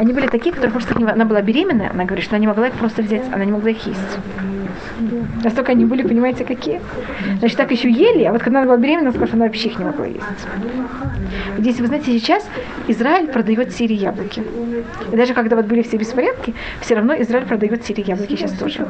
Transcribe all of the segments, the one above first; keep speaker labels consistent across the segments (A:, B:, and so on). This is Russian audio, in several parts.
A: Они были такие, которые просто не, она была беременная, она говорит, что она не могла их просто взять, она не могла их есть. Настолько они были, понимаете, какие? Значит, так еще ели, а вот когда она была беременна, она сказала, что она вообще их не могла есть. Здесь, вы знаете, сейчас Израиль продает Сирии яблоки. И даже когда вот были все беспорядки, все равно Израиль продает Сирии яблоки сейчас тоже.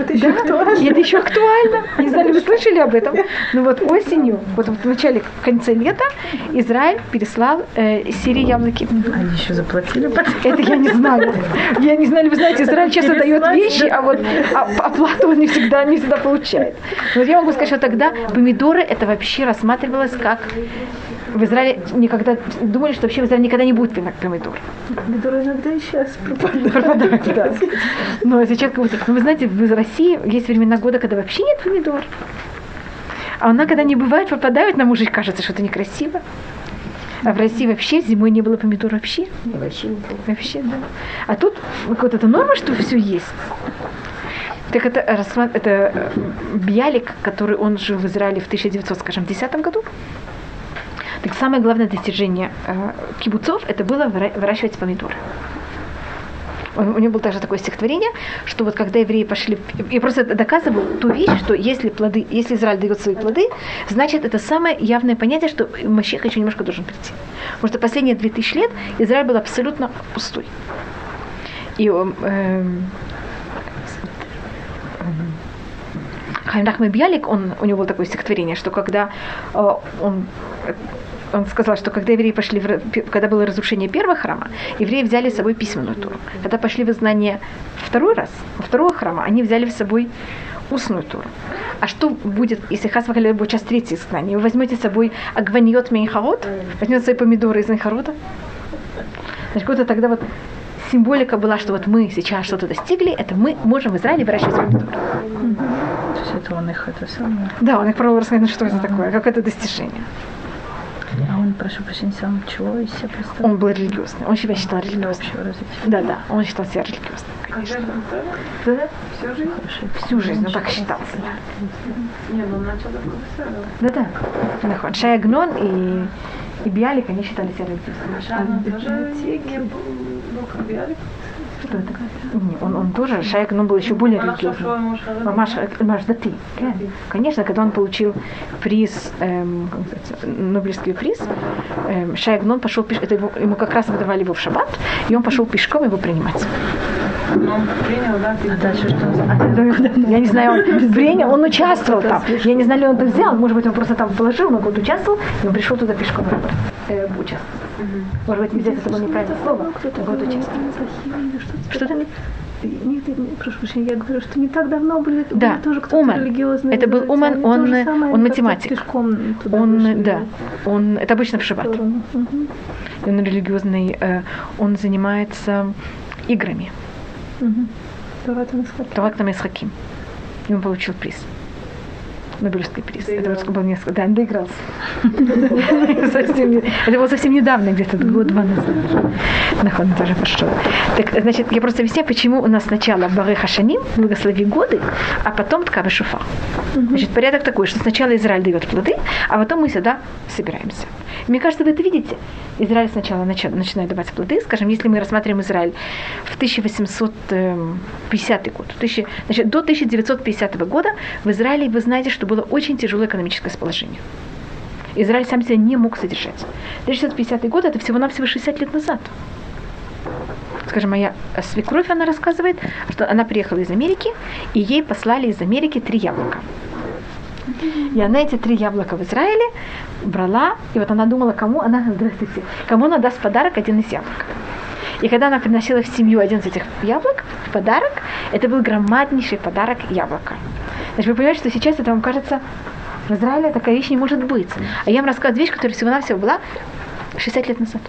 B: Это еще актуально.
A: И это еще актуально. Не знаю, вы слышали об этом? Ну вот осенью, вот в начале, в конце лета, Израиль переслал э, Сирии яблоки.
B: Они еще заплатили?
A: Это я не знаю. Я не знаю, вы знаете, Израиль часто дает вещи, а вот а, оплату он не всегда, не всегда получает. Но я могу сказать, что тогда помидоры это вообще рассматривалось как в Израиле никогда думали, что вообще в Израиле никогда не будет помидор.
B: Помидоры иногда и сейчас пропадают.
A: Пропадают, да. Но сейчас как будто, ну, вы знаете, в России есть времена года, когда вообще нет помидор. А она, когда не бывает, пропадают, нам уже кажется, что это некрасиво. А в России вообще зимой не было помидор вообще.
B: Вообще,
A: вообще да. А тут вот эта норма, что все есть. Так это, это э, Бьялик, который он жил в Израиле в 1910 году. Так самое главное достижение э, кибуцов это было выращивать помидоры. У него было также такое стихотворение, что вот когда евреи пошли, и просто доказывал ту вещь, что если плоды, если Израиль дает свои плоды, значит это самое явное понятие, что Машех еще немножко должен прийти. Потому что последние 2000 лет Израиль был абсолютно пустой. И э, Хайм Бьялик, он, у него было такое стихотворение, что когда э, он он сказал, что когда евреи пошли, в, когда было разрушение первого храма, евреи взяли с собой письменную туру. Когда пошли в изгнание второй раз, второго храма, они взяли с собой устную туру. А что будет, если Хас будет сейчас третье изгнание? Вы возьмете с собой агваниот мейхарот, возьмете свои помидоры из мейхарота? Значит, вот тогда вот символика была, что вот мы сейчас что-то достигли, это мы можем в Израиле выращивать помидоры.
B: То есть это он их это самое?
A: Да, он их пробовал рассказать, ну что это такое, как это достижение.
B: А он, прошу прощения, сам чего из себя представил?
A: Он был религиозный. Он себя считал религиозным. Да, да, он считал себя религиозным, конечно. Да, да. Всю жизнь? Всю жизнь, он так считал себя.
C: Не, ну он начал
A: Да, да. Нахон. Шаягнон и, и Биалик, они считали себя религиозными.
C: Шаягнон тоже не был как Биалик?
A: Что это? Не, он, он тоже, Шайк, но был еще более религиозный. Мамаш, Маш Дати. Конечно, когда он получил приз, эм, Нобелевский приз, эм, Шайк Нон пошел это его, ему как раз выдавали его в шаббат, и он пошел пешком его принимать.
C: Он? А
A: что? Я не знаю, он принял, он участвовал там. Я не знаю, ли он это взял, может быть, он просто там положил, но вот участвовал, и он пришел туда пешком э, участвовать. Может быть, взять это было неправильное слово, год участвовать. Что там?
B: Нет, прошу прощения, я говорю, что не так давно были,
A: да.
B: тоже кто-то
A: Уман.
B: религиозный.
A: Это был Уман, он,
B: самое,
A: он математик.
B: Пешком туда
A: он,
B: вышли,
A: да, он, это обычно в шаббат.
B: Угу.
A: Он религиозный, э, он занимается играми.
B: Угу.
A: Таватам Исхаким. И он получил приз. Нобелевский приз. Это вот было несколько. Да, он доигрался. Это было совсем недавно, где-то год-два назад. Нахон тоже пошел. Так, значит, я просто объясняю, почему у нас сначала Бары Хашаним, благослови годы, а потом Ткавы Шуфа. Значит, порядок такой, что сначала Израиль дает плоды, а потом мы сюда собираемся. Мне кажется, вы это видите. Израиль сначала начинает давать плоды. Скажем, если мы рассматриваем Израиль в 1850 год, значит, до 1950 года в Израиле вы знаете, что было очень тяжелое экономическое положение. Израиль сам себя не мог содержать. 1950 год это всего-навсего 60 лет назад. Скажем, моя свекровь, она рассказывает, что она приехала из Америки, и ей послали из Америки три яблока. И она эти три яблока в Израиле брала, и вот она думала, кому она, здравствуйте, кому она даст подарок один из яблок. И когда она приносила в семью один из этих яблок в подарок, это был громаднейший подарок яблока. Значит, вы понимаете, что сейчас это вам кажется, в Израиле такая вещь не может быть. А я вам рассказываю вещь, которая всего-навсего была 60 лет назад.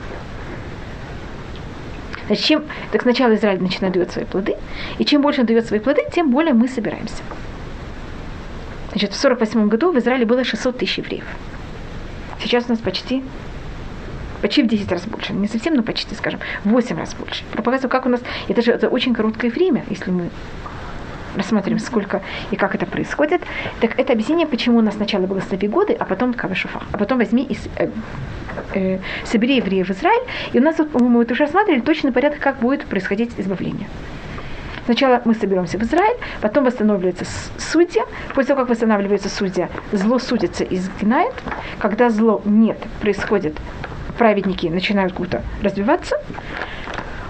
A: Значит, чем, так сначала Израиль начинает дать свои плоды, и чем больше он дает свои плоды, тем более мы собираемся. Значит, в 48 году в Израиле было 600 тысяч евреев. Сейчас у нас почти почти в 10 раз больше. Не совсем, но почти, скажем, в 8 раз больше. Показываю, как у нас... Это же это очень короткое время, если мы рассмотрим, сколько и как это происходит. Так это объяснение, почему у нас сначала благослови годы, а потом Кавы Шуфа. А потом возьми и э, э, собери евреев в Израиль. И у нас, мы вот уже рассматривали точный порядок, как будет происходить избавление. Сначала мы соберемся в Израиль, потом восстанавливается судья. После того, как восстанавливается судья, зло судится и изгинает. Когда зло нет, происходит, праведники начинают круто развиваться.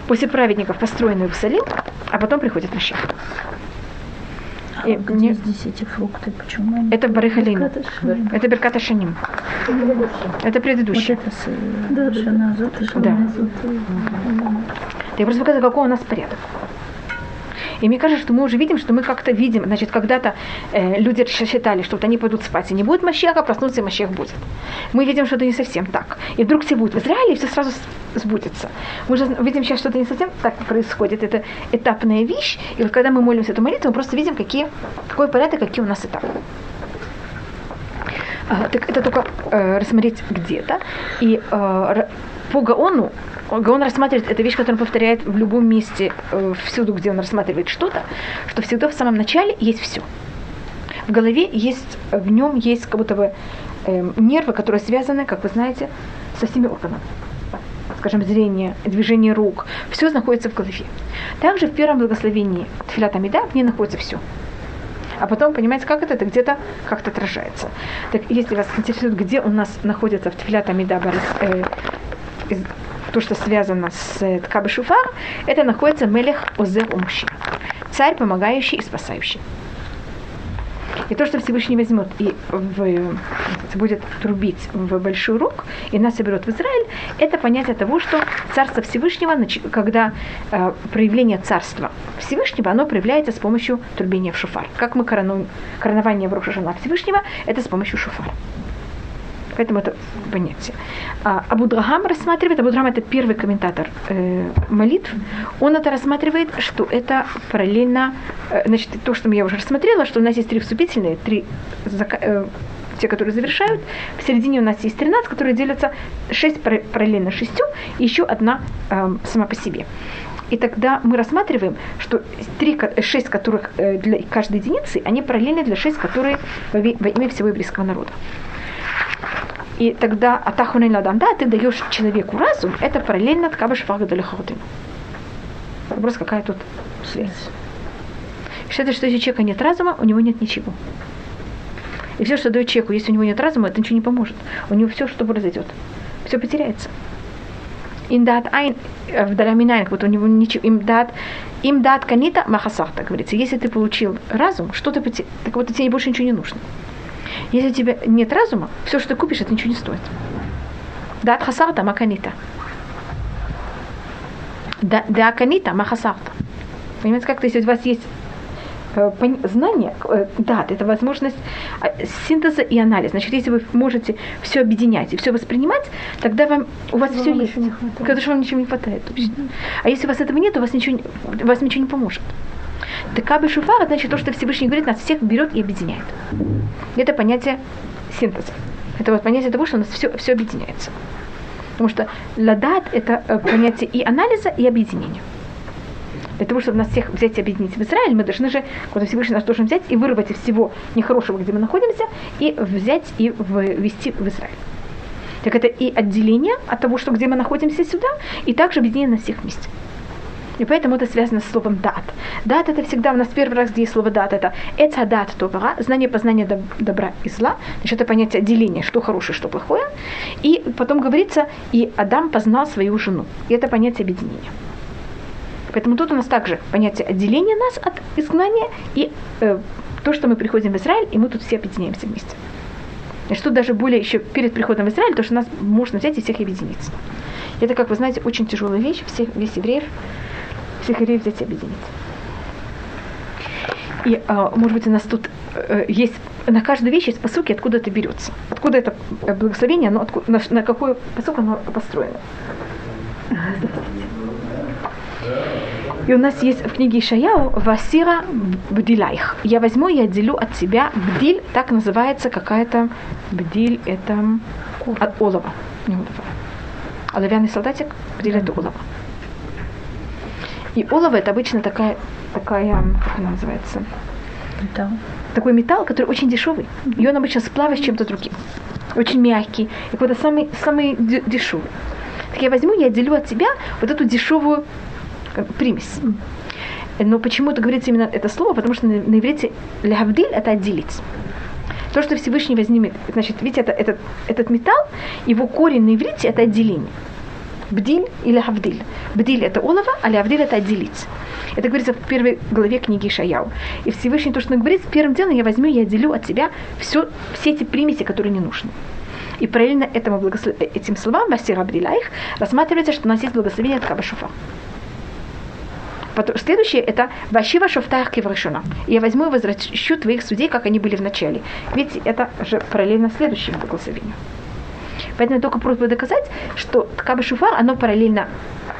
A: После праведников построен Иерусалим, а потом приходит Машех.
B: А где не... здесь эти фрукты? Почему они...
A: Это Барихалина. Это Берката Шаним. Это предыдущее. Вот
B: это с... да, Шана,
A: да. Я просто показываю, какой у нас порядок. И мне кажется, что мы уже видим, что мы как-то видим, значит, когда-то э, люди считали, что вот они пойдут спать, и не будет Мащеха, проснутся, и Мащех будет. Мы видим, что это не совсем так. И вдруг все будет в Израиле, и все сразу сбудется. Мы же видим сейчас, что это не совсем так происходит. Это этапная вещь. И вот когда мы молимся эту молитву, мы просто видим, какие, какой порядок, какие у нас этапы. А, так это только э, рассмотреть где-то. И э, по Гаону он рассматривает, это вещь, которую он повторяет в любом месте, э, всюду, где он рассматривает что-то, что всегда в самом начале есть все. В голове есть, в нем есть как будто бы э, нервы, которые связаны, как вы знаете, со всеми органами. Скажем, зрение, движение рук, все находится в голове. Также в первом благословении Тфилата Мида в ней находится все. А потом, понимаете, как это? Это где-то как-то отражается. Так, если вас интересует, где у нас находится в Тфилата Мида э, то, что связано с э, Ткабы Шуфар, это находится Мелех Озер Умши. Царь, помогающий и спасающий. И то, что Всевышний возьмет и в, будет трубить в большой рук, и нас соберет в Израиль, это понятие того, что Царство Всевышнего, когда э, проявление Царства Всевышнего, оно проявляется с помощью трубения в шуфар. Как мы коронуем коронование в Рошашана Всевышнего, это с помощью шуфара. Поэтому это понятие. А Абудрахам рассматривает, Абудрахам это первый комментатор э, молитв, он это рассматривает, что это параллельно, э, значит, то, что я уже рассмотрела, что у нас есть три вступительные, три э, те, которые завершают. В середине у нас есть 13, которые делятся 6 параллельно 6, и еще одна э, сама по себе. И тогда мы рассматриваем, что 3, 6 которых э, для каждой единицы, они параллельны для 6, которые во имя всего еврейского народа. И тогда атахунин ладам, да, ты даешь человеку разум, это параллельно ткаба шфага далихаудину. Вопрос, какая тут связь? Считается, что если у человека нет разума, у него нет ничего. И все, что дает человеку, если у него нет разума, это ничего не поможет. У него все, что произойдет. Все потеряется. Имдат айн э, в дараминайн, вот у него ничего, имдат, имдат канита махасах, так говорится. Если ты получил разум, что ты потерял, так вот тебе больше ничего не нужно. Если у тебя нет разума, все, что ты купишь, это ничего не стоит. Да, хасарта маканита. Да, аканита махасарта. Понимаете, как-то если у вас есть э, знание, э, да, это возможность а, синтеза и анализа. Значит, если вы можете все объединять и все воспринимать, тогда вам у вас все есть. Потому что вам ничего не хватает. А если у вас этого нет, у вас ничего, у вас ничего не поможет. Декабы шуфар, значит то, что Всевышний говорит, нас всех берет и объединяет. Это понятие синтеза. Это вот понятие того, что у нас все, все объединяется. Потому что ладат – это э, понятие и анализа, и объединения. Для того, чтобы нас всех взять и объединить в Израиль, мы должны же, куда Всевышний нас должен взять и вырвать из всего нехорошего, где мы находимся, и взять и ввести в Израиль. Так это и отделение от того, что где мы находимся сюда, и также объединение на всех вместе. И поэтому это связано с словом дат. Дат это всегда у нас первый раз, где есть слово дат, это это дат добра, знание познания добра и зла. Значит, это понятие деления, что хорошее, что плохое. И потом говорится, и Адам познал свою жену. И это понятие объединения. Поэтому тут у нас также понятие отделения нас от изгнания и э, то, что мы приходим в Израиль, и мы тут все объединяемся вместе. Значит, тут даже более еще перед приходом в Израиль, то, что нас можно взять и всех объединиться. Это, как вы знаете, очень тяжелая вещь, всех, весь евреев всех евреев взять и объединить. И, а, может быть, у нас тут э, есть на каждую вещь есть посылки, откуда это берется. Откуда это благословение, оно, откуда, на, на какой посылку оно построено. И у нас есть в книге Ишаяу «Васира бдилайх». Я возьму и отделю от тебя бдиль, так называется какая-то бдиль, это от олова. Оловянный солдатик, бдиль это олово. И олово это обычно такая, такая, как она называется?
B: Металл.
A: Такой металл, который очень дешевый. И он обычно сплавит с чем-то другим. очень мягкий, и какой-то самый, самый дешевый. Так я возьму, я отделю от себя вот эту дешевую э, примесь. Но почему это говорится именно это слово? Потому что на, на иврите лявдиль это отделить. То, что Всевышний возьмет, значит, видите, это, этот, этот металл, его корень на иврите это отделение. Бдиль или Хавдиль. Бдиль это олово, а Лявдиль это отделить. Это говорится в первой главе книги Шаяу. И Всевышний то, что он говорит, первым делом я возьму, я отделю от себя все, все эти примеси, которые не нужны. И параллельно этому благослов... этим словам, Васир Абдилаих, рассматривается, что у нас есть благословение от Кабашуфа. Следующее это Вашива Шофтах Кеврашуна. Я возьму и возвращу твоих судей, как они были в начале. Ведь это же параллельно следующему благословению. Поэтому только просьба доказать, что Ткаба Шуфар, оно параллельно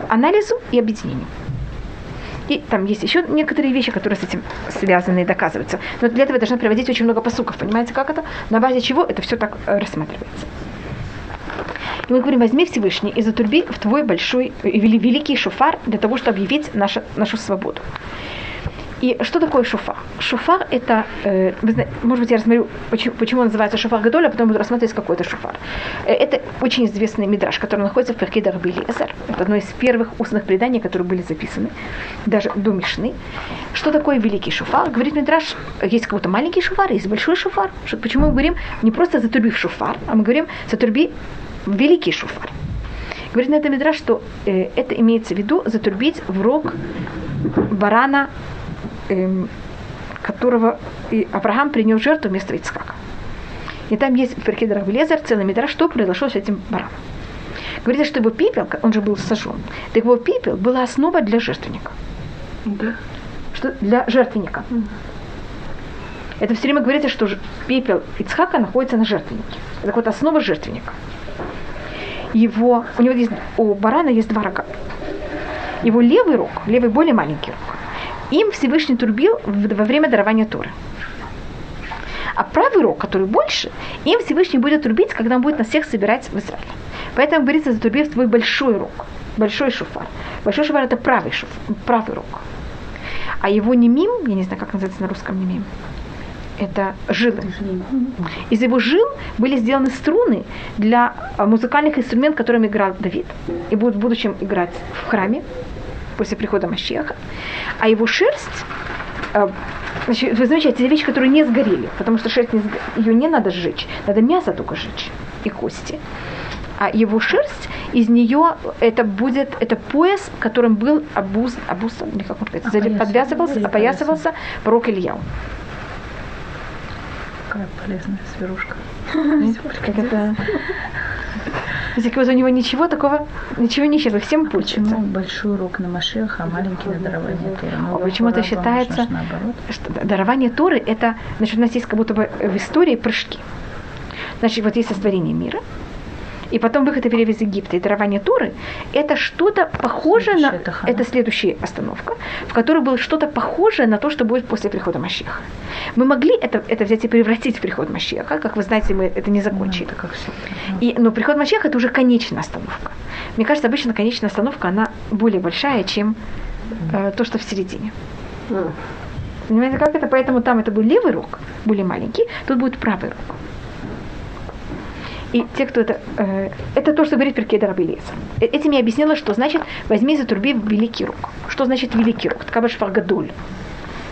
A: анализу и объединению. И там есть еще некоторые вещи, которые с этим связаны и доказываются. Но для этого должна приводить очень много посуков. Понимаете, как это? На базе чего это все так э, рассматривается. И мы говорим, возьми Всевышний и затурби в твой большой, э, великий шофар для того, чтобы объявить нашу, нашу свободу. И что такое шофар? Шофар это, э, знаете, может быть, я рассмотрю, почему, почему называется шофар Гадоль, а потом буду рассматривать, какой это шофар. Э, это очень известный мидраж, который находится в Перке Дарбили Эсер. Это одно из первых устных преданий, которые были записаны, даже до Мишны. Что такое великий шофар? Говорит мидраж, есть какой-то маленький шофар, есть большой шофар. Почему мы говорим не просто затурби в шофар, а мы говорим затурби великий шофар. Говорит на этом мидраж, что э, это имеется в виду затурбить в рог барана которого и Авраам принял жертву вместо Ицхака. И там есть в Перке Драгвелезер целый метраж, что произошло с этим бараном. Говорится, что его пепел, он же был сожжен, так его пепел была основа для жертвенника.
C: Да.
A: Что для жертвенника. Mm. Это все время говорится, что пепел Ицхака находится на жертвеннике. Это вот основа жертвенника. Его, у него есть, у барана есть два рога. Его левый рог, левый более маленький рог, им Всевышний турбил во время дарования Торы. А правый рог, который больше, им Всевышний будет трубить, когда он будет на всех собирать в Израиле. Поэтому говорится, затрубив твой большой рог, большой шуфар. Большой шуфар это правый шуфар, правый рог. А его немим, я не знаю, как называется на русском немим, это жилы. Из его жил были сделаны струны для а, музыкальных инструментов, которыми играл Давид. И будут в будущем играть в храме после прихода Машеха, а его шерсть э, Значит, вы замечаете, это вещи, которые не сгорели, потому что шерсть не сго... ее не надо сжечь, надо мясо только сжечь и кости. А его шерсть, из нее это будет, это пояс, которым был обуз, обуз или как он сказать, подвязывался, опоясывался пророк Ильяу.
B: Какая полезная зверушка.
A: Как это вот у него ничего такого, ничего не исчезло, всем пользуются.
B: Почему большой урок на Машеха, а маленький на дарование Торы?
A: Ну, почему-то считается, что дарование Торы это, значит, у нас есть как будто бы в истории прыжки. Значит, вот есть сотворение мира, и потом выход и из Египта и дарование Туры, это что-то похожее на... Это следующая остановка, в которой было что-то похожее на то, что будет после прихода Машеха. Мы могли это, это взять и превратить в приход Машеха, как вы знаете, мы это не закончили. Ну, это как и, но приход Машеха это уже конечная остановка. Мне кажется, обычно конечная остановка, она более большая, чем э, то, что в середине. Понимаете, как это? Поэтому там это был левый рук, более маленький, тут будет правый рук. И те, кто это... Э, это то, что говорит Перкеда Рабелиеса. Э, этим я объяснила, что значит «возьми за турби великий рук». Что значит великий рук? Ткабаш фаргадуль.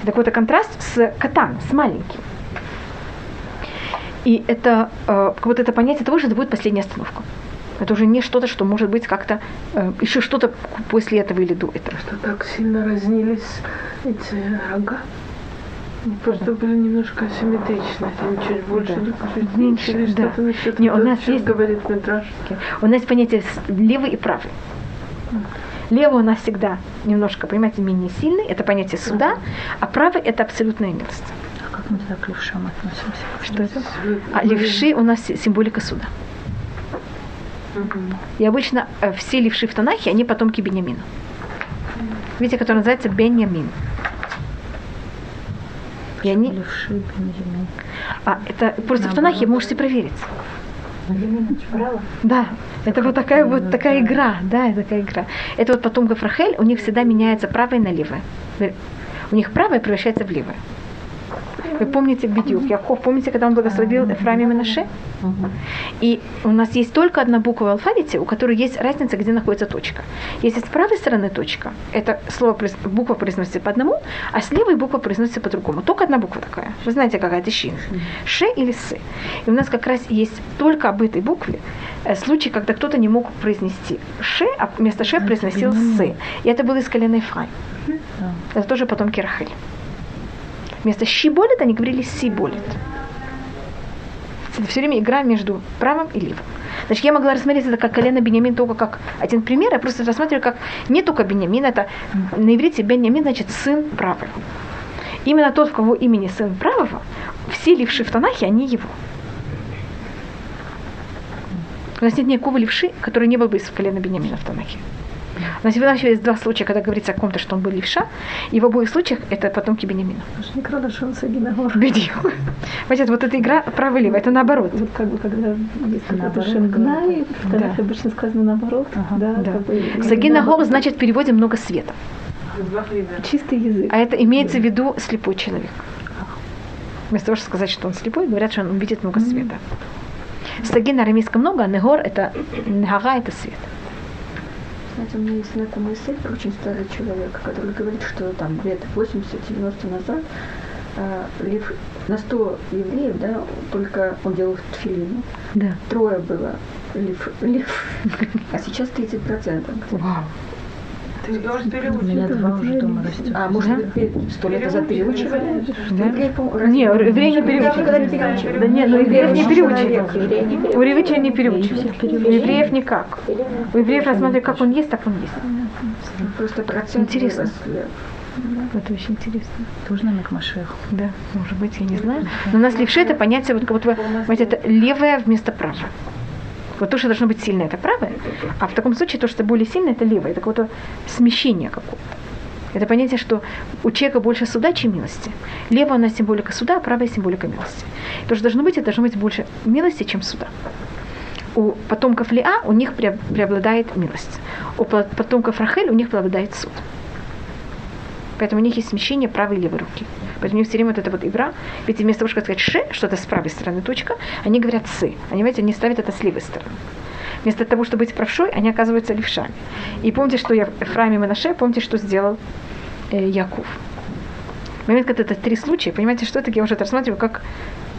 A: Так вот, это контраст с катан, с маленьким. И это э, вот это понятие того, что это будет последняя остановка. Это уже не что-то, что может быть как-то э, еще что-то после этого или до этого.
C: Что так сильно разнились эти рога? Просто были немножко асимметричны. Они чуть больше, да. чуть меньше. Или да. что-то насчет
A: Не, у нас есть,
C: говорит Митраж.
A: У нас понятие левый и правый. Левый у нас всегда немножко, понимаете, менее сильный, это понятие суда, а правый это абсолютная милость.
B: А как мы тогда к левшам относимся?
A: Что это? А левши у нас символика суда. И обычно э, все левши в Танахе, они потомки Беньямина. Видите, который называется Беньямин.
B: Левши, Беньямин.
A: А, это просто в Танахе можете проверить. Да, это вот такая вот такая игра, да, такая игра. Это вот потом Гафрахель, у них всегда меняется правое на левое. У них правое превращается в левое. Вы помните Бедюк? Яков, помните, когда он благословил Эфраим и Менаше? И у нас есть только одна буква в алфавите, у которой есть разница, где находится точка. Если с правой стороны точка, это слово, буква произносится по одному, а с левой буква произносится по-другому. Только одна буква такая. Вы знаете, какая это щи? Ше или сы. И у нас как раз есть только об этой букве э, случай, когда кто-то не мог произнести ше, а вместо ше произносил сы. И это было из колена Ефраим. Это тоже потом Кирахель. Вместо щиболит они говорили сиболит. Это все время игра между правым и левым. Значит, я могла рассмотреть это как колено Бениамин только как один пример. Я просто рассматриваю как не только Бениамин, это на иврите Бениамин значит сын правый. Именно тот, в кого имени сын правого, все левши в Танахе, они его. У нас нет никакого левши, который не был бы из колена Бениамина в Танахе. У нас еще есть два случая, когда говорится о ком-то, что он был левша, и в обоих случаях это потомки Бениамина. Бедил. Понимаете, вот эта игра право лево, это наоборот.
B: Вот как бы когда есть какой-то шенгнай, тогда да. обычно сказано наоборот. Ага. Да,
A: да. Как бы, Сагина значит в переводе много света.
B: Чистый язык.
A: А это имеется в виду слепой человек. Вместо того, чтобы сказать, что он слепой, говорят, что он видит много света. Саги на арамейском много, а негор это негара это свет.
B: Знаете, у меня есть знакомый сын, очень старый человек, который говорит, что там лет 80-90 назад э, лев, на 100 евреев, да, только он делал тфилину. Да. Трое было лев, лев. а сейчас 30%. Вау.
C: Ты должен переучить. У меня
B: два уже дома растет. А, может, сто лет назад переучивали?
A: Да? Не, евреи не переучивали. Да нет, но евреев не переучивали. У евреев не переучивали. У евреев никак. У евреев рассматривали, как он есть, так он есть.
B: Просто процент
A: Интересно. Это очень интересно.
B: Тоже намек Машеху.
A: Да, может быть, я не знаю. Но у нас левше это понятие, вот как вот вы, это левое вместо правого. Вот то, что должно быть сильное, это правое, а в таком случае то, что более сильное, это левое. Это какое-то смещение какое-то. Это понятие, что у человека больше суда, чем милости. Левая нас символика суда, а правая символика милости. То, что должно быть, это должно быть больше милости, чем суда. У потомков Лиа у них преобладает милость. У потомков Рахель у них преобладает суд. Поэтому у них есть смещение правой и левой руки. Поэтому у них все время вот эта вот игра. Ведь вместо того, чтобы сказать ше, что-то с правой стороны точка, они говорят сы. Они, знаете, они ставят это с левой стороны. Вместо того, чтобы быть правшой, они оказываются левшами. И помните, что я Ефраим и Манаше, помните, что сделал э, Яков. В момент, когда это три случая, понимаете, что это я уже это рассматриваю как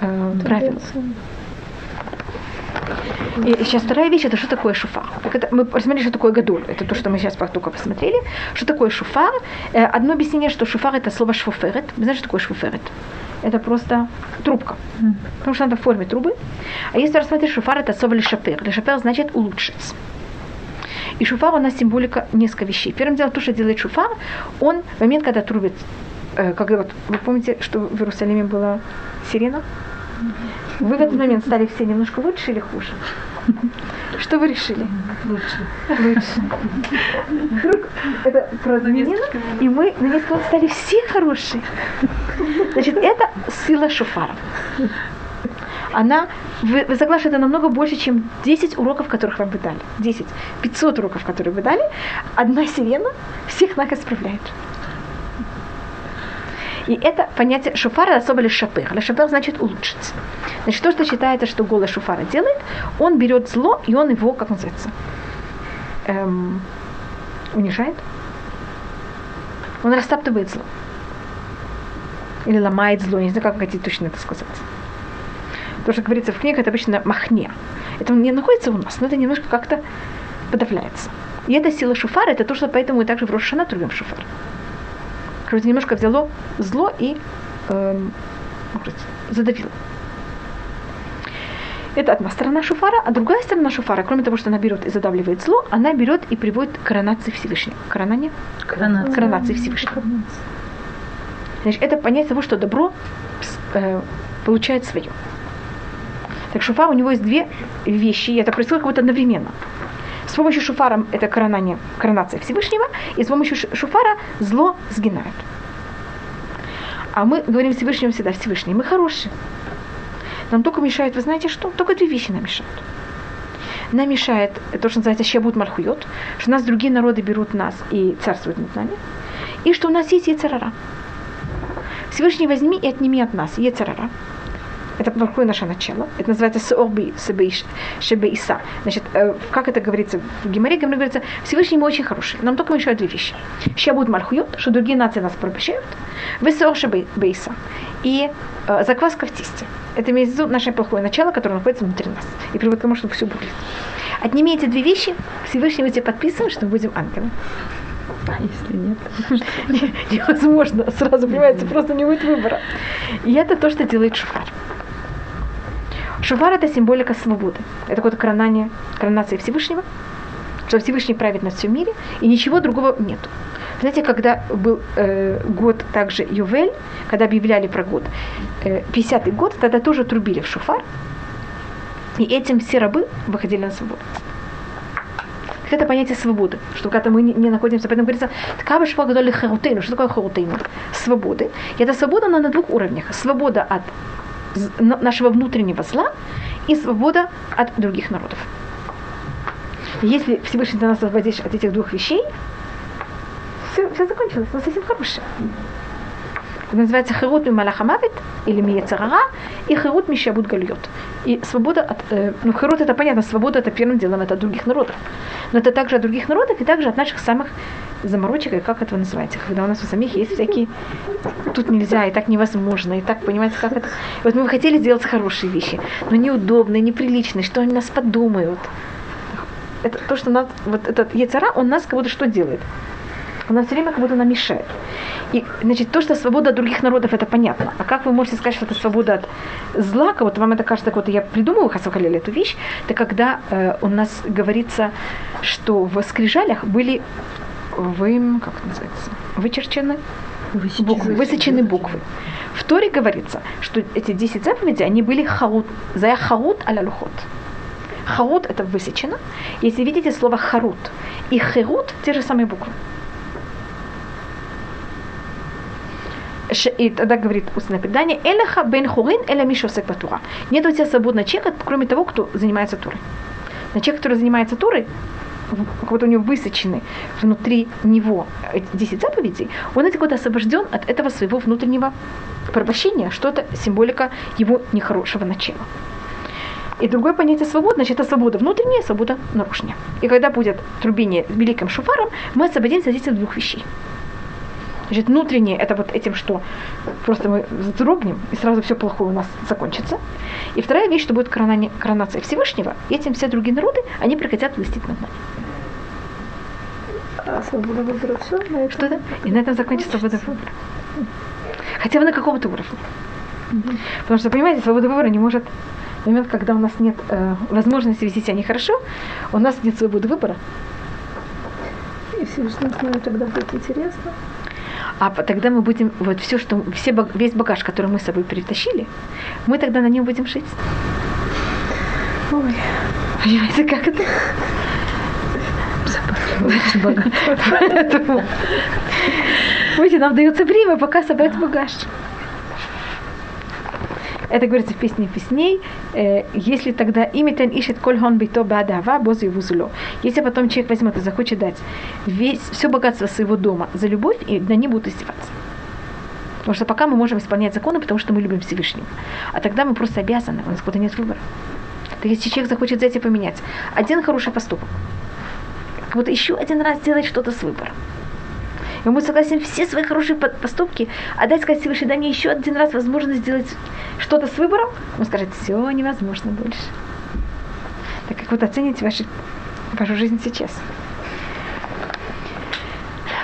A: э, правило. И сейчас вторая вещь, это что такое шуфар. Это, мы посмотрели, что такое гадоль. Это то, что мы сейчас только посмотрели. Что такое шуфар? Э, одно объяснение, что шуфар это слово швуферет. Вы знаете, что такое швуферет? Это просто трубка. Потому что она в форме трубы. А если рассмотреть шуфар, это слово лешапер. Лешапер значит улучшить. И шуфар у нас символика несколько вещей. Первым делом, то, что делает шуфар, он в момент, когда трубит, э, когда вот, вы помните, что в Иерусалиме была сирена? Вы в этот момент стали все немножко лучше или хуже? Что вы решили?
B: Лучше.
A: Лучше. Вдруг это прозвенело, и мы на несколько стали все хорошие. Значит, это сила шуфара. Она, вы, вы согласны, это намного больше, чем 10 уроков, которых вам вы дали. 10. 500 уроков, которые вы дали. Одна сирена всех нас исправляет. И это понятие шуфара особо лишь шапер. Шапер значит улучшить. Значит, то, что считается, что голос шуфара делает, он берет зло, и он его, как называется, эм, унижает. Он растаптывает зло. Или ломает зло, не знаю, как хотите точно это сказать. То, что говорится в книге, это обычно махне. Это не находится у нас, но это немножко как-то подавляется. И эта сила шуфара, это то, что поэтому мы также в Рошана трубим шуфар. Короче, немножко взяло зло и эм, задавило. Это одна сторона шуфара, а другая сторона шуфара, кроме того, что она берет и задавливает зло, она берет и приводит к коронации Всевышнего. Коронание?
B: Коронация.
A: Коронации Всевышнего. Значит, это понятие того, что добро э, получает свое. Так шуфар у него есть две вещи, и это происходит как будто одновременно. С помощью шуфара это коронание, коронация Всевышнего, и с помощью шуфара зло сгинает. А мы говорим Всевышнему всегда, Всевышний, мы хорошие. Нам только мешает, вы знаете что? Только две вещи нам мешают. Нам мешает то, что называется щебут мальхует, что нас другие народы берут нас и царствуют над нами, и что у нас есть яцерара. Всевышний возьми и отними от нас, Ецарара. Это плохое наше начало. Это называется сорби шебеиса. Значит, э, как это говорится в Гимаре? говорится, Всевышний мы очень хороший. Нам только еще две вещи. Щабуд мальхуют, что другие нации нас пропущают. Высор шебеиса. И э, закваска в тесте. Это имеется в виду наше плохое начало, которое находится внутри нас. И приводит к тому, чтобы все бурлит. Отними эти две вещи, Всевышний мы тебе подписываем, что мы будем ангелами.
B: А если нет?
A: Невозможно. Сразу, понимаете, просто не будет выбора. И это то, что делает шуфар. Шуфар – это символика свободы. Это какое-то коронание, коронация Всевышнего, что Всевышний правит над всем мире, и ничего другого нет. Знаете, когда был э, год также Ювель, когда объявляли про год, э, 50-й год, тогда тоже трубили в шуфар, и этим все рабы выходили на свободу. Это понятие свободы, что когда мы не, находимся, поэтому говорится, такава швагдоли харутейну, что такое харутейну? Свободы. И эта свобода, она на двух уровнях. Свобода от нашего внутреннего зла и свобода от других народов. Если Всевышний для нас освободишь от этих двух вещей, все, все закончилось, мы совсем хорошие. Это называется херут малахамавит или миецарара и херут мишабут гальот. И свобода от... Э, ну, херут это понятно, свобода это первым делом это от других народов. Но это также от других народов и также от наших самых заморочек, и как это называется, когда у нас у самих есть всякие... Тут нельзя, и так невозможно, и так, понимаете, как это... Вот мы хотели сделать хорошие вещи, но неудобные, неприличные, что они нас подумают. Это то, что нас... Вот этот яцера, он нас как будто что делает? Он нас все время как будто нам мешает. И, значит, то, что свобода от других народов, это понятно. А как вы можете сказать, что это свобода от зла, вот вам это кажется, как вот я придумала Хасахалель эту вещь, это когда э, у нас говорится, что в скрижалях были вы, как называется, вычерчены
B: Высечены,
A: буквы, высечены буквы. В Торе говорится, что эти 10 заповедей, они были חרות, זה חרות על הלוחות. Хаут это высечено. Если видите слово харут и херут, те же самые буквы. И тогда говорит устное предание, «אין לך בן חורין אלא מי שעוסק בתורה». Нет у тебя свободного человека, кроме того, кто занимается Торой. Но человек, который занимается турой, вот у него высочены внутри него эти 10 заповедей, он этим года освобожден от этого своего внутреннего порабощения, что это символика его нехорошего начала. И другое понятие свободы, значит, это свобода внутренняя, свобода наружная. И когда будет трубение великим шуфаром, мы освободимся от этих двух вещей. Значит, внутреннее это вот этим, что просто мы вздрогнем, и сразу все плохое у нас закончится. И вторая вещь, что будет коронация, коронация Всевышнего, и этим все другие народы, они прекратят властить над нами.
B: А свобода выбора все? На этом...
A: Что-то? И на этом закончится свобода выбора. Хотя бы на каком-то уровне. Mm-hmm. Потому что, понимаете, свобода выбора не может в момент, когда у нас нет э, возможности вести себя нехорошо, у нас нет свободы выбора.
B: И Всевышний с нами тогда будет интересно
A: а тогда мы будем, вот все, что, все, весь багаж, который мы с собой притащили, мы тогда на нем будем жить.
B: Ой.
A: Понимаете, как это? Поэтому, видите, нам дается время, пока собрать багаж. Это говорится в песне песней. Э, если тогда имитен ищет коль хон бито бадава бозу вузуло. Если потом человек возьмет и захочет дать весь, все богатство своего дома за любовь, и на ней будут издеваться. Потому что пока мы можем исполнять законы, потому что мы любим Всевышнего. А тогда мы просто обязаны, у нас куда нет выбора. Так если человек захочет взять и поменять один хороший поступок, как будто еще один раз сделать что-то с выбором. И мы согласен все свои хорошие поступки, а дать сказать Всевышний, дай мне еще один раз возможность сделать что-то с выбором, он скажет, все невозможно больше. Так как вот оцените ваши, вашу жизнь сейчас.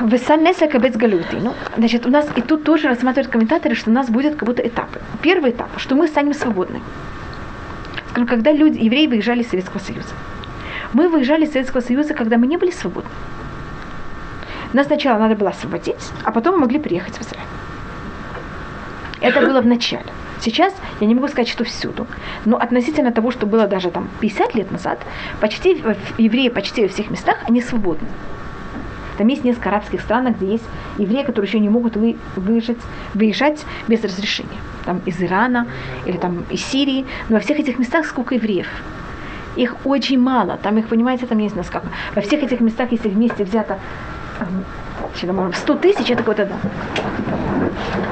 A: Высанеса кабец галюти. Ну, значит, у нас и тут тоже рассматривают комментаторы, что у нас будет как будто этапы. Первый этап, что мы станем свободны. Скажем, когда люди, евреи выезжали из Советского Союза. Мы выезжали из Советского Союза, когда мы не были свободны. Нас сначала надо было освободить, а потом мы могли приехать в Израиль. Это было в начале. Сейчас я не могу сказать, что всюду, но относительно того, что было даже там 50 лет назад, почти евреи почти во всех местах, они свободны. Там есть несколько арабских стран, где есть евреи, которые еще не могут вы, выезжать, выезжать без разрешения. Там из Ирана или там из Сирии. Но во всех этих местах сколько евреев? Их очень мало. Там их, понимаете, там есть насколько. Во всех этих местах, если вместе взято 100 тысяч, это какой-то да.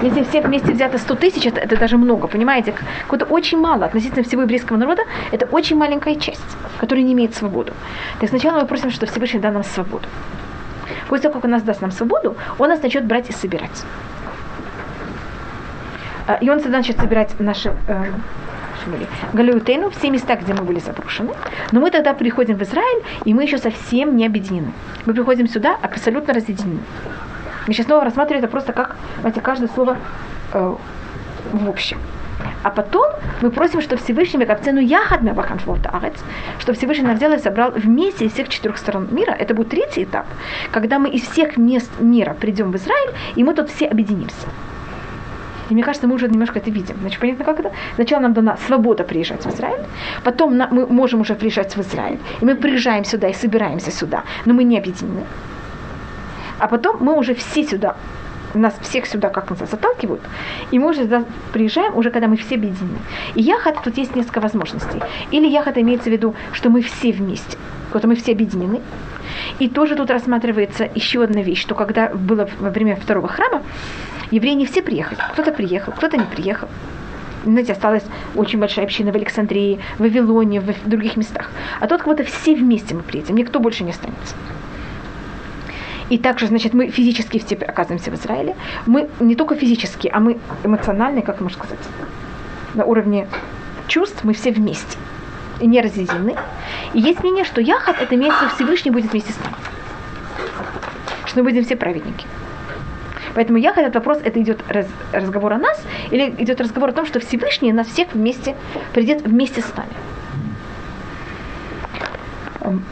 A: Если всех вместе взято 100 тысяч, это, это даже много, понимаете? Какое-то очень мало относительно всего еврейского народа. Это очень маленькая часть, которая не имеет свободу. Так сначала мы просим, что Всевышний даст нам свободу. После того, как он нас даст нам свободу, он нас начнет брать и собирать. А, и он всегда начнет собирать наши э, Галиутейну, все места, где мы были заброшены. Но мы тогда приходим в Израиль, и мы еще совсем не объединены. Мы приходим сюда абсолютно разъединены. Мы сейчас снова рассматриваем это просто как, знаете, каждое слово э, в общем. А потом мы просим, что Всевышний Векапцену Яхад Мебаханфлотарец, что Всевышний нас взял и собрал вместе из всех четырех сторон мира. Это будет третий этап, когда мы из всех мест мира придем в Израиль, и мы тут все объединимся. И мне кажется, мы уже немножко это видим. Значит, понятно, как это? Сначала нам дана свобода приезжать в Израиль, потом на, мы можем уже приезжать в Израиль, и мы приезжаем сюда и собираемся сюда, но мы не объединены. А потом мы уже все сюда, нас всех сюда, как называется, заталкивают, и мы уже сюда приезжаем, уже когда мы все объединены. И яхат, тут есть несколько возможностей. Или яхат имеется в виду, что мы все вместе, вот мы все объединены, и тоже тут рассматривается еще одна вещь, что когда было во время второго храма, евреи не все приехали. Кто-то приехал, кто-то не приехал. Знаете, осталась очень большая община в Александрии, в Вавилоне, в других местах. А тут будто все вместе мы приедем, никто больше не останется. И также, значит, мы физически все оказываемся в Израиле. Мы не только физически, а мы эмоциональные, как можно сказать, на уровне чувств мы все вместе и не разъединены. И есть мнение, что Яхат это имеется Всевышний будет вместе с нами. Что мы будем все праведники. Поэтому я этот вопрос, это идет раз, разговор о нас, или идет разговор о том, что Всевышний нас всех вместе придет вместе с нами. Эм,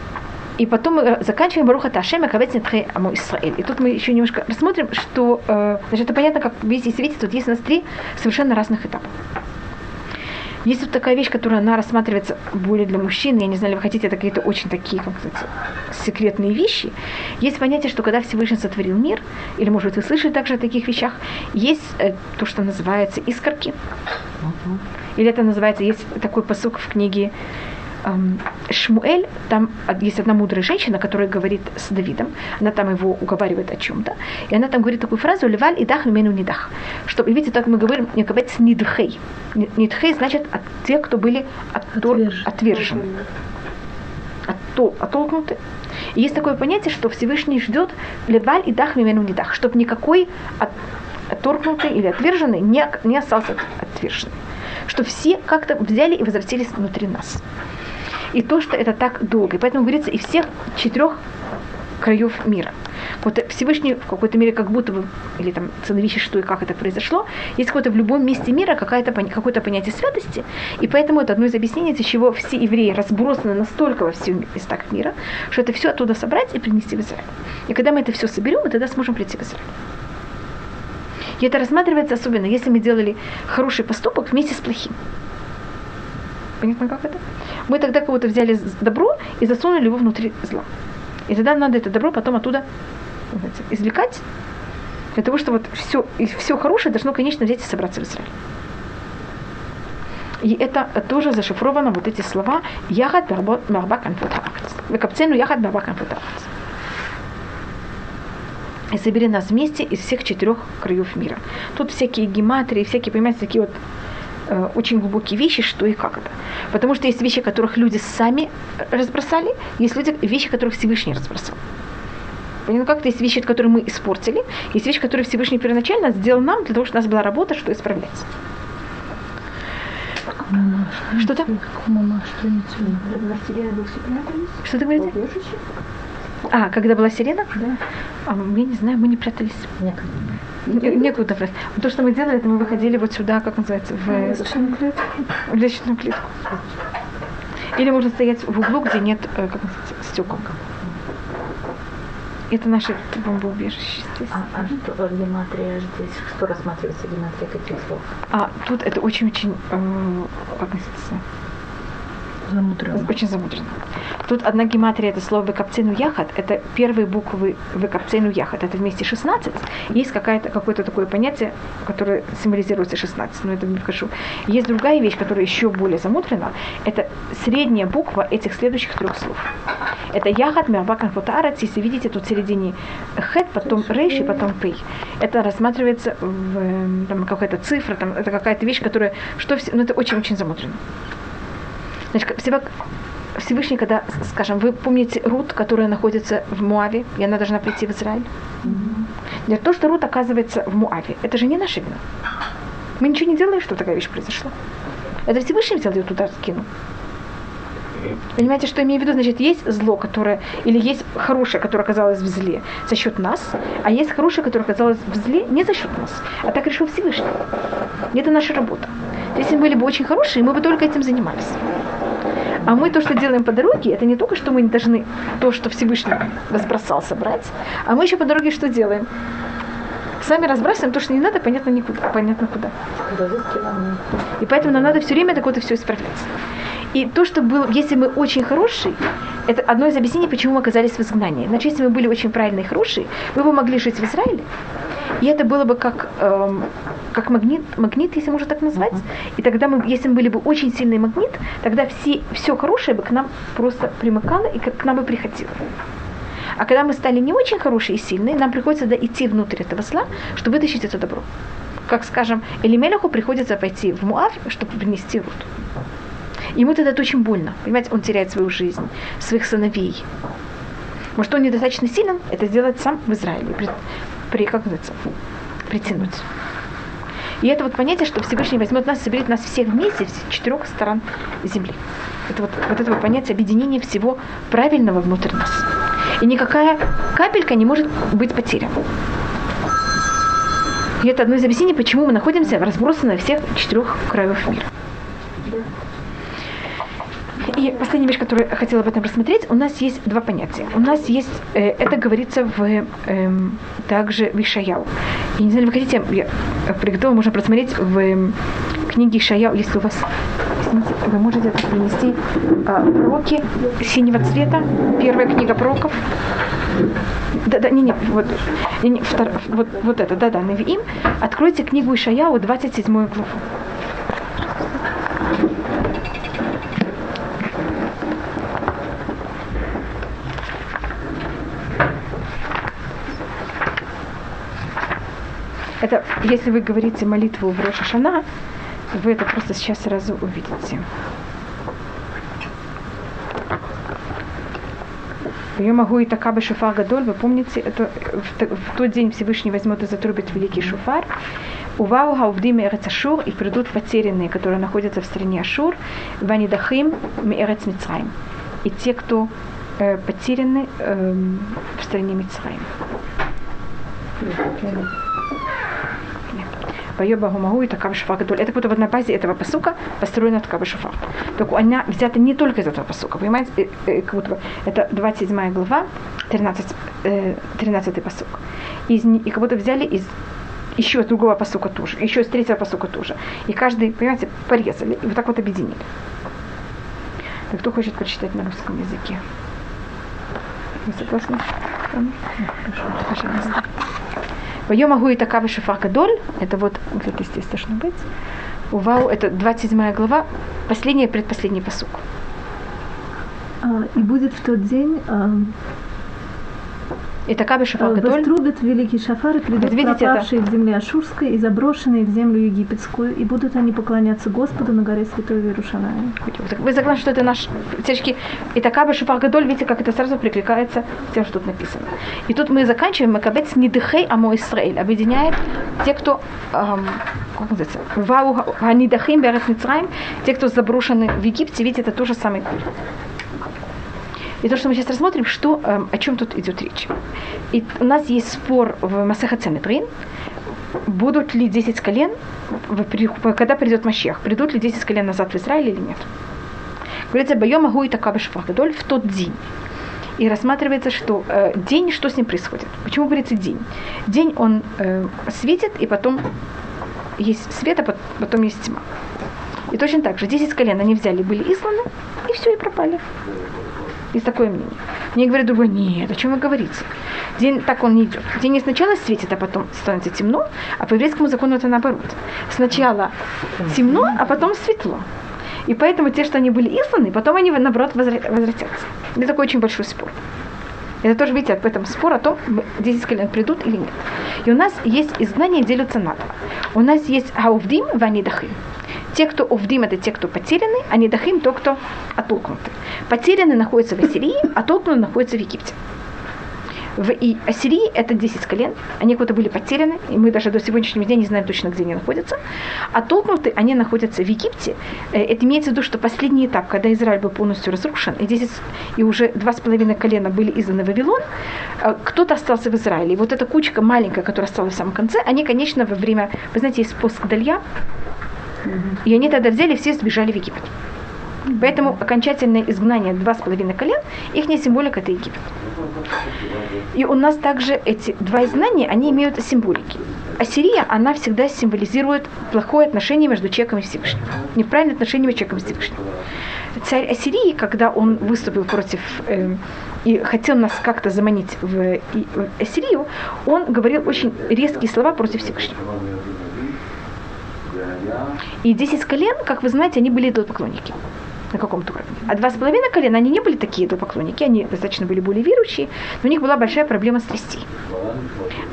A: и потом мы заканчиваем Баруха Ташема Кавец Нитхе Аму Исраэль. И тут мы еще немножко рассмотрим, что, э, значит, это понятно, как видите, видите, тут есть у нас три совершенно разных этапа. Есть вот такая вещь, которая она рассматривается более для мужчин. Я не знаю, ли вы хотите, это какие-то очень такие, как сказать, секретные вещи. Есть понятие, что когда Всевышний сотворил мир, или, может быть, вы слышали также о таких вещах, есть э, то, что называется искорки. Или это называется, есть такой посук в книге Шмуэль, там есть одна мудрая женщина, которая говорит с Давидом, она там его уговаривает о чем-то, и она там говорит такую фразу «Леваль и дах мену не дах». Что, видите, так мы говорим, не говорится «нидхей». «Нидхей» значит от тех, кто были оттор... отвержены. отвержены. Оттол... Оттолкнуты. И есть такое понятие, что Всевышний ждет «Леваль и дах мену не дах», чтобы никакой от... отторгнутый или отверженный не, не остался отверженным что все как-то взяли и возвратились внутри нас и то, что это так долго. И поэтому говорится и всех четырех краев мира. Вот Всевышний в какой-то мере как будто бы, или там ценовище, что и как это произошло, есть какое-то в любом месте мира какое-то, какое-то понятие святости, и поэтому это одно из объяснений, из чего все евреи разбросаны настолько во всех местах мира, что это все оттуда собрать и принести в Израиль. И когда мы это все соберем, мы тогда сможем прийти в Израиль. И это рассматривается особенно, если мы делали хороший поступок вместе с плохим. Понятно, как это? Мы тогда кого-то взяли добро и засунули его внутри зла. И тогда надо это добро потом оттуда знаете, извлекать, для того, чтобы вот все, и все хорошее должно, конечно, взять и собраться в Израиль. И это тоже зашифровано, вот эти слова «Яхат барба конфут Векапцену яхат барба конфут И собери нас вместе из всех четырех краев мира. Тут всякие гематрии, всякие, понимаете, такие вот Э, очень глубокие вещи, что и как это. Потому что есть вещи, которых люди сами разбросали, есть люди, вещи, которых Всевышний разбросал. Понятно, как-то есть вещи, которые мы испортили, есть вещи, которые Всевышний первоначально сделал нам, для того, чтобы у нас была работа, что исправлять. Что там? Что ты говорите? А, когда была сирена?
B: Да.
A: А, я не знаю, мы не прятались. Нет. Некуда просто. То, что мы делали, это мы выходили вот сюда, как называется, в защитную клетку. В защитную клетку. Или можно стоять в углу, где нет, э, как называется, стекол. Это наше бомбоубежище здесь.
D: А, а что гематрия здесь? Что рассматривается гематрия каких слов?
A: А тут это очень-очень, э, как называется,
C: Замудренно.
A: Очень замудренно. Тут одна гематрия, это слово «векапцену яхат», это первые буквы «векапцену яхат», это вместе 16. Есть какая-то, какое-то такое понятие, которое символизируется 16, но это не покажу. Есть другая вещь, которая еще более замудрена, это средняя буква этих следующих трех слов. Это яхат, мярбакан фотаарец, если видите, тут в середине хет, потом рейш и потом пей. Это рассматривается в там, какая-то цифра, там, это какая-то вещь, которая, что, все- ну это очень-очень замудрено. Значит, всего- Всевышний, когда, скажем, вы помните Рут, которая находится в Муаве, и она должна прийти в Израиль? Для того, что Рут оказывается в Муаве, это же не наша вина. Мы ничего не делаем, что такая вещь произошла. Это Всевышний взял ее туда, скинул. Понимаете, что я имею в виду? Значит, есть зло, которое, или есть хорошее, которое оказалось в зле за счет нас, а есть хорошее, которое оказалось в зле не за счет нас. А так решил Всевышний. И это наша работа. Если мы были бы очень хорошие, мы бы только этим занимались. А мы то, что делаем по дороге, это не только, что мы не должны то, что Всевышний разбросал, собрать, а мы еще по дороге что делаем? Сами разбрасываем то, что не надо, понятно, никуда, понятно куда. И поэтому нам надо все время так вот и все исправляться. И то, что было, если мы очень хорошие, это одно из объяснений, почему мы оказались в изгнании. Значит, если мы были очень правильные и хорошие, мы бы могли жить в Израиле, и это было бы как, эм, как магнит, магнит, если можно так назвать. И тогда мы, если мы были бы очень сильный магнит, тогда все, все хорошее бы к нам просто примыкало и к, к нам бы приходило. А когда мы стали не очень хорошие и сильные, нам приходится да, идти внутрь этого зла, чтобы вытащить это добро. Как, скажем, Элимелеху приходится пойти в Муав, чтобы принести Рут. Ему тогда это очень больно. Понимаете, он теряет свою жизнь, своих сыновей. Может, он недостаточно силен это сделать сам в Израиле, при, при как называется, притянуть. И это вот понятие, что Всевышний возьмет нас соберет нас всех вместе с четырех сторон земли. Это вот, вот это вот понятие объединения всего правильного внутрь нас. И никакая капелька не может быть потеряна. И это одно из объяснений, почему мы находимся разбросаны на всех четырех краев мира. И последняя вещь, которую я хотела об этом рассмотреть, у нас есть два понятия. У нас есть, э, это говорится в, эм, также в Ишаяу. И не знаю, вы хотите, я приготовила, можно просмотреть в эм, книге Ишаяу, если у вас, извините, вы можете это принести э, пророки синего цвета, первая книга пророков. Да, да, не, не, вот, не, не, втор, вот, вот это, да, да, Навиим. Откройте книгу Ишаяу, 27 главу. Это, если вы говорите молитву в Роша Шана, вы это просто сейчас сразу увидите. Я могу и такаба шуфар гадоль, вы помните, это в, в тот день Всевышний возьмет и затрубит великий шуфар. Увау хаувдим эрец Ашур, и придут потерянные, которые находятся в стране Ашур, ванидахим меэрец Мицраим. И те, кто э, потеряны э, в стране Мицраим. Вайоба Гумагу и Такава Шафар Гадоль. Это будто на базе этого посука построена Такава Шафар. Только она взята не только из этого посука, понимаете? Э, э, Как будто это 27 глава, 13, э, 13 посук. Из, и как будто взяли из еще из другого посука тоже, еще из третьего посука тоже. И каждый, понимаете, порезали и вот так вот объединили. Так кто хочет прочитать на русском языке? Вы согласны? Пожалуйста. Поем могу и такава шафар гадоль. Это вот, где-то здесь должно быть. Увау, это 27 глава, последний предпоследний посук.
E: А, И будет в тот день а,
A: И такава шафар гадоль.
E: вострубят великий шафар и придут
A: Вот видите, это-
E: пропавшие в земле Ашурской и заброшенные в землю египетскую, и будут они поклоняться Господу на горе Святой.
A: Так Вы согласны, что это наш течки? И такая шафар гадоль, видите, как это сразу прикликается с тем, что тут написано. И тут мы заканчиваем Макабец Нидыхей Амо Исраиль, объединяет те, кто эм, как называется, Вау Нидахим Берет Мицраим, те, кто заброшены в Египте, видите, это тоже куль. И то, что мы сейчас рассмотрим, что, эм, о чем тут идет речь. И у нас есть спор в Масеха Цеметрин, будут ли 10 колен, когда придет Машех, придут ли 10 колен назад в Израиль или нет. Говорится, Байом Агу и Такаба Шафахдоль в тот день. И рассматривается, что э, день, что с ним происходит. Почему говорится день? День, он э, светит, и потом есть свет, а пот- потом есть тьма. И точно так же 10 колен они взяли, были изгнаны, и все, и пропали. Есть такое мнение. Мне говорит другой, нет, о чем вы говорите? День так он не идет. День не сначала светит, а потом становится темно, а по еврейскому закону это наоборот. Сначала темно, а потом светло. И поэтому те, что они были изгнаны, потом они наоборот возвратятся. Это такой очень большой спор. Это тоже, видите, об этом спор о том, 10 колен придут или нет. И у нас есть изгнание, делятся на два. У нас есть хаувдим, ванидахим. Те, кто овдим, это те, кто потеряны, а недахим, то, кто оттолкнуты. Потеряны находятся в Ассирии, а оттолкнуты находятся в Египте. В и Ассирии это 10 колен, они куда-то были потеряны, и мы даже до сегодняшнего дня не знаем точно, где они находятся. А толкнуты они находятся в Египте. Э, это имеется в виду, что последний этап, когда Израиль был полностью разрушен, и 10, и уже два с половиной колена были изданы в Вавилон, э, кто-то остался в Израиле. И вот эта кучка маленькая, которая осталась в самом конце, они, конечно, во время, вы знаете, есть пост Далья, и они тогда взяли, все сбежали в Египет. Поэтому окончательное изгнание два с половиной колен, их символика это Египет. И у нас также эти два изгнания, они имеют символики. Ассирия, она всегда символизирует плохое отношение между человеком и Всевышним. Неправильное отношение между человеком и Всевышним. Царь Ассирии, когда он выступил против э, и хотел нас как-то заманить в, и, в Ассирию, он говорил очень резкие слова против Всевышнего. И 10 колен, как вы знаете, они были идолопоклонники на каком-то уровне. А два с половиной колена, они не были такие идолопоклонники, они достаточно были более верующие, но у них была большая проблема страстей.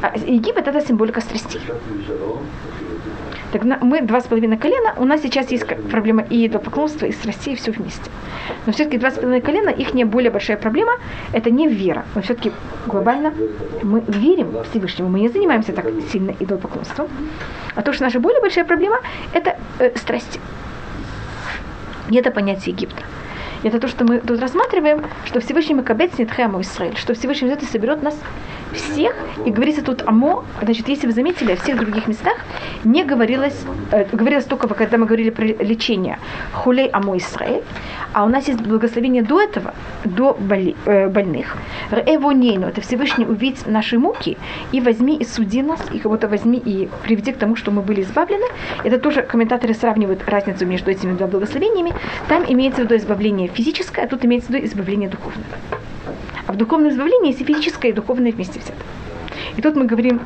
A: А Египет – это символика страстей. Так мы два с половиной колена, у нас сейчас есть проблема и идолопоклонства, и страстей, и все вместе. Но все-таки два с половиной колена, их не более большая проблема, это не вера. Но все-таки глобально мы верим Всевышнему, мы не занимаемся так сильно идолопоклонством. А то, что наша более большая проблема, это э, страсти. И это понятие Египта. Это то, что мы тут рассматриваем, что Всевышний Макабец Нитхэму Исраиль, что Всевышний взят и соберет нас всех, и говорится тут Амо, значит, если вы заметили, о всех других местах не говорилось, э, говорилось только, когда мы говорили про лечение, хулей Амо Исраиль, а у нас есть благословение до этого, до боли, э, больных. Эвонейну, это Всевышний увидеть наши муки, и возьми и суди нас, и будто возьми и приведи к тому, что мы были избавлены. Это тоже комментаторы сравнивают разницу между этими двумя благословениями. Там имеется в виду избавление физическое, а тут имеется в виду избавление духовное. А в духовном избавлении есть и физическое, и духовное вместе взято. И тут мы говорим,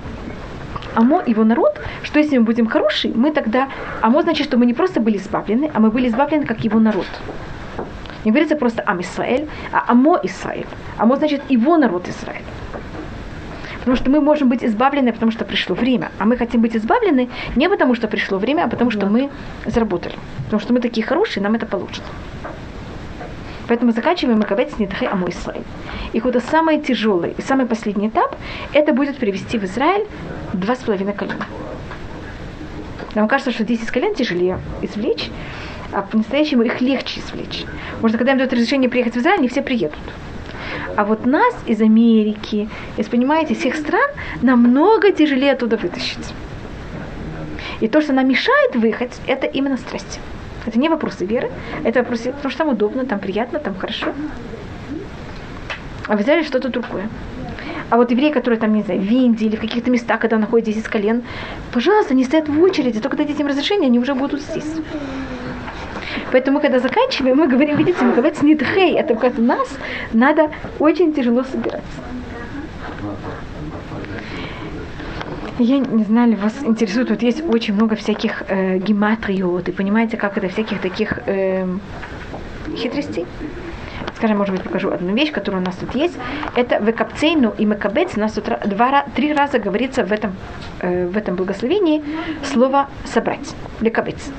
A: Амо, его народ, что если мы будем хорошие, мы тогда... Амо значит, что мы не просто были избавлены, а мы были избавлены как его народ. Не говорится просто Ам Исраэль, а Амо Исраэль. Амо значит его народ Израиль. Потому что мы можем быть избавлены, потому что пришло время. А мы хотим быть избавлены не потому, что пришло время, а потому что мы заработали. Потому что мы такие хорошие, нам это получится. Поэтому заканчиваем Макавец Нидхе Аму Исраиль. И куда самый тяжелый и самый последний этап, это будет привести в Израиль два с половиной колена. Нам кажется, что 10 колен тяжелее извлечь, а по-настоящему их легче извлечь. Может, когда им дают разрешение приехать в Израиль, не все приедут. А вот нас из Америки, из, понимаете, всех стран намного тяжелее оттуда вытащить. И то, что нам мешает выехать, это именно страсть. Это не вопросы веры, это вопросы, потому что там удобно, там приятно, там хорошо. А в Израиле что-то другое. А вот евреи, которые там, не знаю, в Индии или в каких-то местах, когда находят 10 колен, пожалуйста, не стоят в очереди, только дадите им разрешение, они уже будут здесь. Поэтому, когда заканчиваем, мы говорим, видите, мы говорим, не хей, это как у нас надо очень тяжело собираться. Я не знаю, вас интересует, вот есть очень много всяких э, гематриот, и понимаете, как это, всяких таких э, хитростей. Скажем, может быть, покажу одну вещь, которая у нас тут есть. Это векапцейну и мекабец. У нас тут два, три раза говорится в этом, э, в этом благословении слово собрать. Лекабец.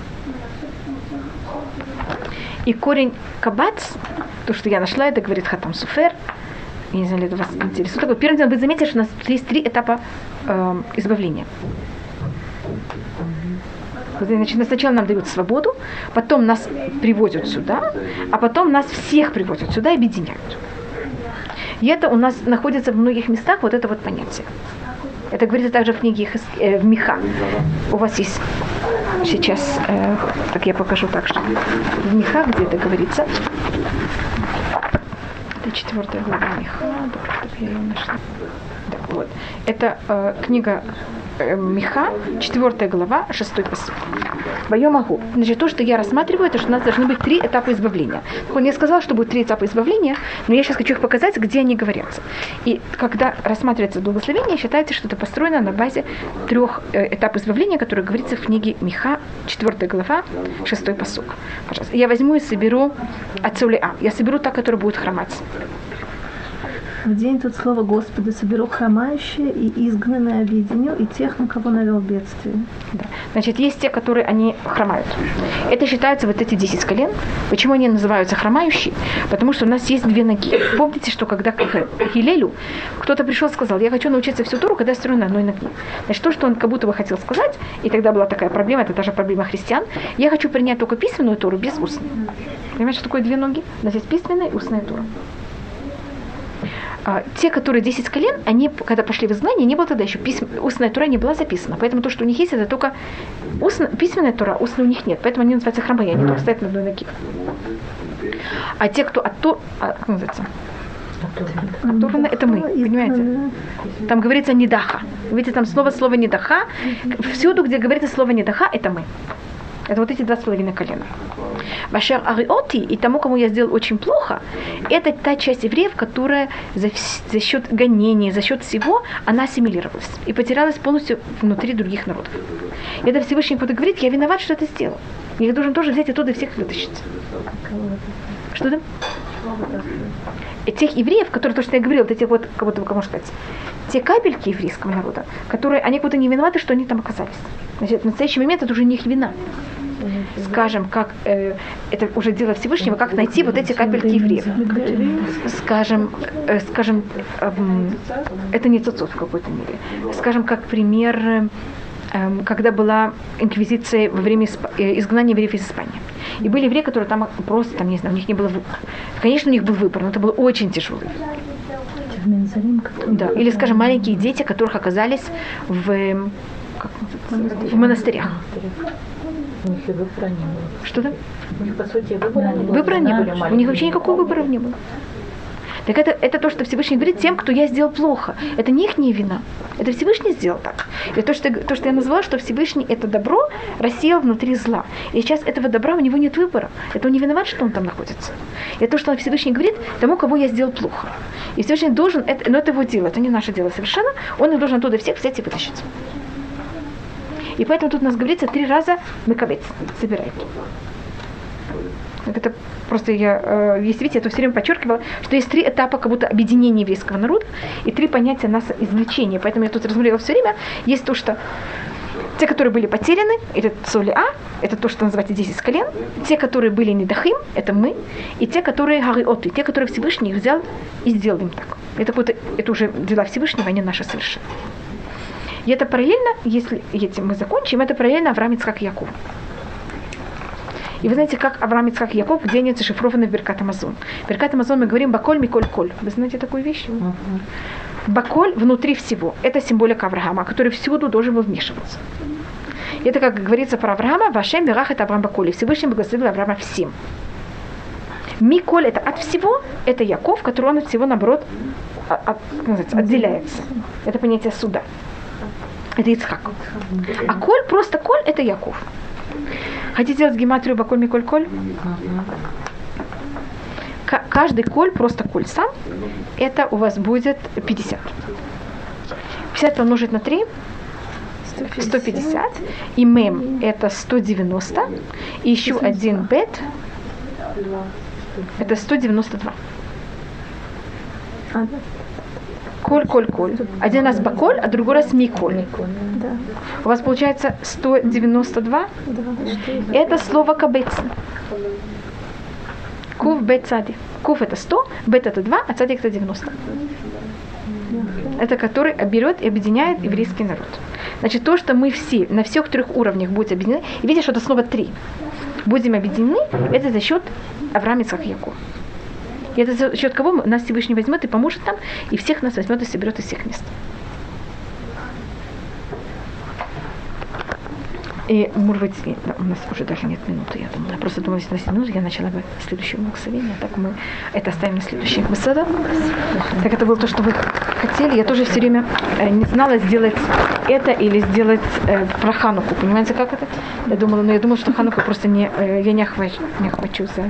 A: И корень кабац, то, что я нашла, это говорит Хатам Суфер, я не знаю, это вас интересует. Такой, первым делом вы заметите, что у нас есть три этапа э, избавления. Значит, сначала нам дают свободу, потом нас привозят сюда, а потом нас всех привозят сюда и объединяют. И это у нас находится в многих местах, вот это вот понятие. Это говорится также в книге э, в Миха. У вас есть сейчас, э, так я покажу так, что в Миха, где это говорится, четвертая глава Миха, я ее нашла. Да, вот. Это э, книга э, Миха, четвертая глава, шестой посыл. Твое могу. Значит, то, что я рассматриваю, это что у нас должны быть три этапа избавления. Он не сказал, что будет три этапа избавления, но я сейчас хочу их показать, где они говорятся. И когда рассматривается благословение, считается, что это построено на базе трех э, этапов избавления, которые говорится в книге Миха, 4 глава, 6 посук. Пожалуйста. Я возьму и соберу от А. Я соберу та, которая будет хромать.
E: В день тут слово Господа соберу хромающие и изгнанные объединю, и тех, на кого навел бедствие.
A: Да. Значит, есть те, которые они хромают. Это считается вот эти 10 колен. Почему они называются хромающие? Потому что у нас есть две ноги. Помните, что когда к Хилелю кто-то пришел и сказал, я хочу научиться всю Туру, когда строю на одной ноге. Значит, то, что он как будто бы хотел сказать, и тогда была такая проблема, это даже проблема христиан, я хочу принять только письменную Туру без устной. Понимаете, что такое две ноги? У нас есть письменная и устная Тура а, те, которые 10 колен, они, когда пошли в изгнание, не было тогда еще письм, устная тура не была записана. Поэтому то, что у них есть, это только устно, письменная тура, устная у них нет. Поэтому они называются храмы, они только стоят на одной ноге. А те, кто от то, а, как называется? Оторвано, это мы, понимаете? Там говорится недаха. Видите, там снова слово недаха. Всюду, где говорится слово недаха, это мы. Это вот эти два с половиной колена. Вашер Ариоти и тому, кому я сделал очень плохо, это та часть евреев, которая за, за счет гонений, за счет всего, она ассимилировалась и потерялась полностью внутри других народов. И это Всевышний кто говорит, я виноват, что это сделал. Я должен тоже взять оттуда всех вытащить. Что там? Тех евреев, которые, то, что я говорила, вот эти вот, как будто, кому сказать, те капельки еврейского народа, которые, они как будто не виноваты, что они там оказались. Значит, в настоящий момент это уже не их вина скажем, как э, это уже дело Всевышнего, как найти вот эти капельки евреев. Скажем, э, скажем, э, это не цуцов в какой-то мере. Скажем, как пример, э, когда была инквизиция во время э, изгнания евреев из Испании. И были евреи, которые там просто, там, не знаю, у них не было... Конечно, у них был выбор, но это было очень тяжелый. Да. Или, скажем, маленькие дети, которых оказались в, как, в монастырях.
D: У них и выбора не было.
A: Что там?
D: У них, по сути, выбора не было.
A: Выбора не было. У них вообще никакого выбора не было. Так это, это то, что Всевышний говорит тем, кто я сделал плохо. Это не их не вина. Это Всевышний сделал так. И то, что, то, что я назвала, что Всевышний это добро рассеял внутри зла. И сейчас этого добра у него нет выбора. Это он не виноват, что он там находится. И то, что Всевышний говорит тому, кого я сделал плохо. И Всевышний должен, это, но это его дело, это не наше дело совершенно. Он их должен оттуда всех взять и вытащить. И поэтому тут у нас говорится три раза мыкавец, Это просто я, э, если видите, я это все время подчеркивала, что есть три этапа как будто объединения еврейского народа и три понятия нас извлечения. Поэтому я тут размерила все время. Есть то, что те, которые были потеряны, это соли А, это то, что называется 10 колен. Те, которые были недахим, это мы. И те, которые гариоты, те, которые Всевышний взял и сделал им так. Это, вот, это уже дела Всевышнего, а не наши совершенно. И это параллельно, если этим мы закончим, это параллельно Авраам Ицхак Яков. И вы знаете, как Авраам Ицхак Яков, где они зашифрованы в Беркат Амазон. Беркат Амазон мы говорим Баколь Миколь Коль. Вы знаете такую вещь? Баколь внутри всего. Это символика Авраама, который всюду должен был вмешиваться. Это, как говорится про Авраама, Вашем Берах это Авраам Баколь. Всевышний благословил Авраама всем. Миколь это от всего, это Яков, который он от всего, наоборот, от, от, отделяется. Это понятие суда это Ицхак. А Коль, просто Коль, это Яков. Хотите сделать гематрию Баколь Миколь Коль? Каждый коль, просто коль сам, это у вас будет 50. 50 помножить на 3, 150. 150. И мем это 190. И еще один бет, это 192. Коль, коль, коль. Один раз баколь, а другой раз миколь. Да. У вас получается 192. Да. Это слово кабец. Кув бет цади. Кув это 100, бет это 2, а цадик это 90. Это который берет и объединяет еврейский народ. Значит, то, что мы все на всех трех уровнях будем объединены, и видите, что это слово три, будем объединены, это за счет Авраама Якова. И это за счет кого нас Всевышний возьмет и поможет нам, и всех нас возьмет и соберет из всех мест. И, может быть, у нас уже даже нет минуты, я думала. Я просто думала, если на 7 минут я начала бы следующее благословение, так мы это оставим на следующее. Беседа. Так это было то, что вы хотели. Я тоже все время э, не знала сделать это или сделать э, про Хануку. Понимаете, как это? Я думала, но я думала, что Хануку просто не, э, я не охвачу, не охвачу за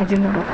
A: один урок.